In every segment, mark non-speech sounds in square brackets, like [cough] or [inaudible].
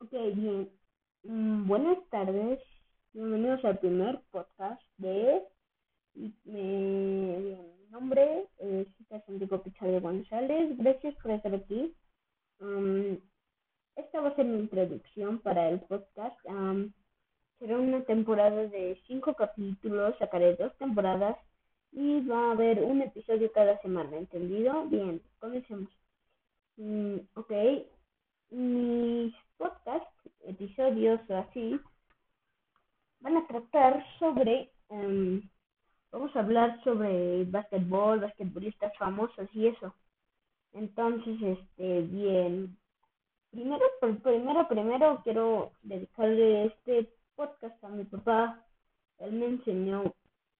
Ok, bien. Mm, buenas tardes. Bienvenidos al primer podcast de... Mi, mi nombre es Santiago Pichardo González. Gracias por estar aquí. Um, esta va a ser mi introducción para el podcast. Um, será una temporada de cinco capítulos. Sacaré dos temporadas y va a haber un episodio cada semana. ¿Entendido? Bien, comencemos. Mm, ok. O así, van a tratar sobre, um, vamos a hablar sobre basquetbol, basquetbolistas famosos y eso. Entonces, este, bien, primero, primero, primero quiero dedicarle este podcast a mi papá. Él me enseñó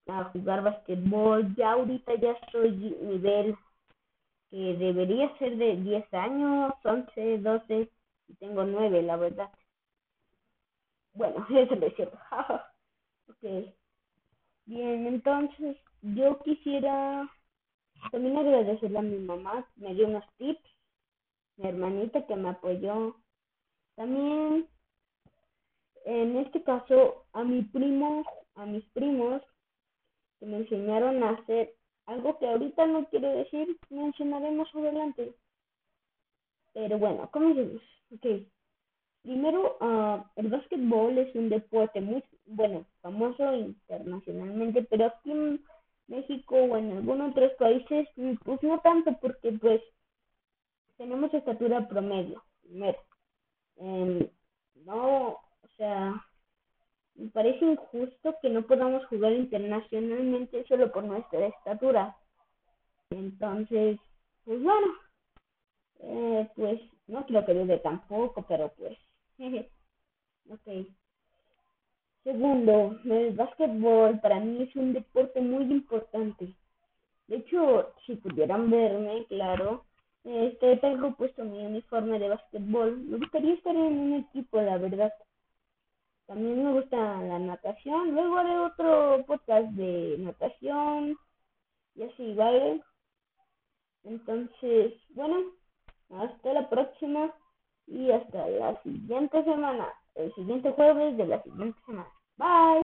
a jugar basquetbol. Ya ahorita ya soy nivel que debería ser de 10 años, 11, 12, y tengo 9, la verdad. Bueno, [laughs] es cierto. [laughs] ok. Bien, entonces yo quisiera también agradecerle a mi mamá, me dio unos tips, mi hermanita que me apoyó. También, en este caso, a mi primo, a mis primos, que me enseñaron a hacer algo que ahorita no quiero decir, mencionaremos adelante. Pero bueno, comencemos. Ok. Primero, uh, el básquetbol es un deporte muy, bueno, famoso internacionalmente, pero aquí en México o en algunos otros países, pues no tanto, porque pues tenemos estatura promedio, primero. Eh, no, o sea, me parece injusto que no podamos jugar internacionalmente solo por nuestra estatura. Entonces, pues bueno, eh, pues no creo que dure tampoco, pero pues, [laughs] ok. Segundo, el básquetbol para mí es un deporte muy importante. De hecho, si pudieran verme, claro, este tengo puesto mi uniforme de básquetbol. Me gustaría estar en un equipo, la verdad. También me gusta la natación. Luego haré otro podcast de natación y así, ¿vale? Entonces, bueno, hasta la próxima y hasta la siguiente semana, el siguiente jueves de la siguiente semana. Bye.